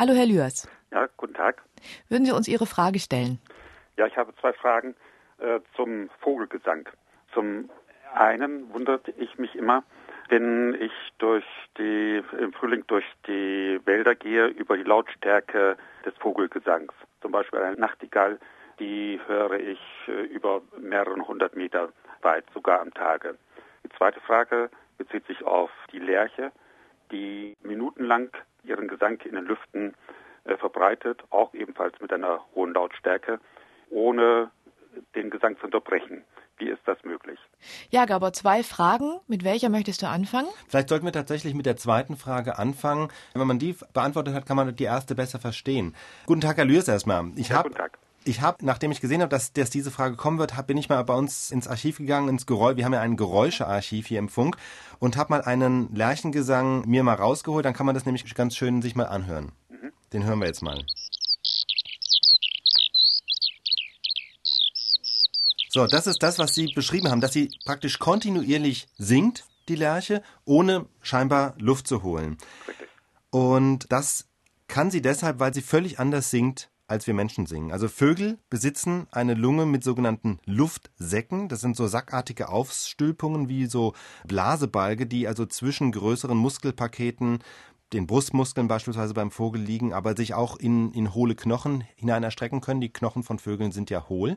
Hallo, Herr Lührs. Ja, guten Tag. Würden Sie uns Ihre Frage stellen? Ja, ich habe zwei Fragen äh, zum Vogelgesang. Zum einen wunderte ich mich immer, wenn ich durch die, im Frühling durch die Wälder gehe, über die Lautstärke des Vogelgesangs. Zum Beispiel eine Nachtigall, die höre ich äh, über mehreren hundert Meter weit, sogar am Tage. Die zweite Frage bezieht sich auf die Lerche, die minutenlang ihren Gesang in den Lüften äh, verbreitet, auch ebenfalls mit einer hohen Lautstärke, ohne den Gesang zu unterbrechen. Wie ist das möglich? Ja, Gabor, zwei Fragen. Mit welcher möchtest du anfangen? Vielleicht sollten wir tatsächlich mit der zweiten Frage anfangen. Wenn man die beantwortet hat, kann man die erste besser verstehen. Guten Tag, Herr Lührs erstmal. Ich ja, habe ich habe, nachdem ich gesehen habe, dass, dass diese Frage kommen wird, hab, bin ich mal bei uns ins Archiv gegangen, ins Geräusch. Wir haben ja ein Geräuschearchiv hier im Funk und habe mal einen Lerchengesang mir mal rausgeholt. Dann kann man das nämlich ganz schön sich mal anhören. Mhm. Den hören wir jetzt mal. So, das ist das, was Sie beschrieben haben, dass sie praktisch kontinuierlich singt, die Lerche, ohne scheinbar Luft zu holen. Und das kann sie deshalb, weil sie völlig anders singt als wir Menschen singen. Also Vögel besitzen eine Lunge mit sogenannten Luftsäcken. Das sind so sackartige Aufstülpungen wie so Blasebalge, die also zwischen größeren Muskelpaketen den Brustmuskeln beispielsweise beim Vogel liegen, aber sich auch in, in hohle Knochen hinein erstrecken können. Die Knochen von Vögeln sind ja hohl.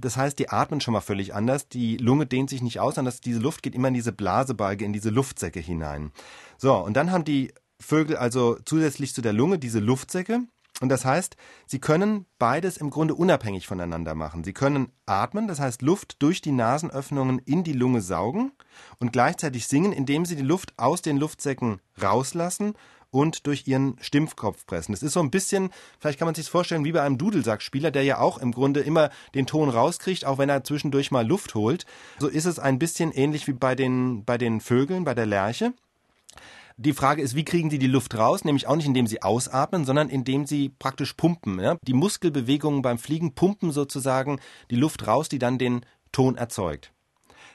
Das heißt, die atmen schon mal völlig anders. Die Lunge dehnt sich nicht aus, sondern diese Luft geht immer in diese Blasebalge, in diese Luftsäcke hinein. So, und dann haben die Vögel also zusätzlich zu der Lunge diese Luftsäcke, und das heißt, sie können beides im Grunde unabhängig voneinander machen. Sie können atmen, das heißt Luft durch die Nasenöffnungen in die Lunge saugen und gleichzeitig singen, indem sie die Luft aus den Luftsäcken rauslassen und durch ihren Stimmkopf pressen. Das ist so ein bisschen, vielleicht kann man sich vorstellen, wie bei einem Dudelsackspieler, der ja auch im Grunde immer den Ton rauskriegt, auch wenn er zwischendurch mal Luft holt. So ist es ein bisschen ähnlich wie bei den, bei den Vögeln, bei der Lerche. Die Frage ist, wie kriegen die die Luft raus? Nämlich auch nicht, indem sie ausatmen, sondern indem sie praktisch pumpen. Ja? Die Muskelbewegungen beim Fliegen pumpen sozusagen die Luft raus, die dann den Ton erzeugt.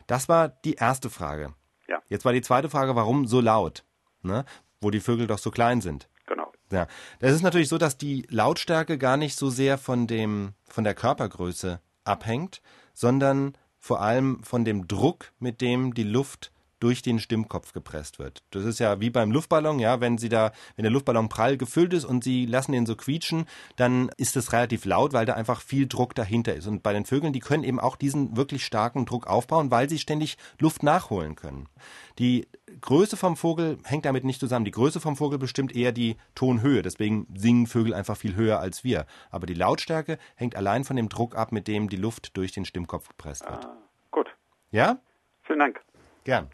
Das war die erste Frage. Ja. Jetzt war die zweite Frage, warum so laut? Ne? Wo die Vögel doch so klein sind. Genau. Ja. Das ist natürlich so, dass die Lautstärke gar nicht so sehr von dem, von der Körpergröße abhängt, sondern vor allem von dem Druck, mit dem die Luft durch den Stimmkopf gepresst wird. Das ist ja wie beim Luftballon, ja, wenn sie da, wenn der Luftballon prall gefüllt ist und sie lassen ihn so quietschen, dann ist es relativ laut, weil da einfach viel Druck dahinter ist. Und bei den Vögeln, die können eben auch diesen wirklich starken Druck aufbauen, weil sie ständig Luft nachholen können. Die Größe vom Vogel hängt damit nicht zusammen. Die Größe vom Vogel bestimmt eher die Tonhöhe. Deswegen singen Vögel einfach viel höher als wir. Aber die Lautstärke hängt allein von dem Druck ab, mit dem die Luft durch den Stimmkopf gepresst wird. Ah, gut. Ja? Vielen Dank. Gern.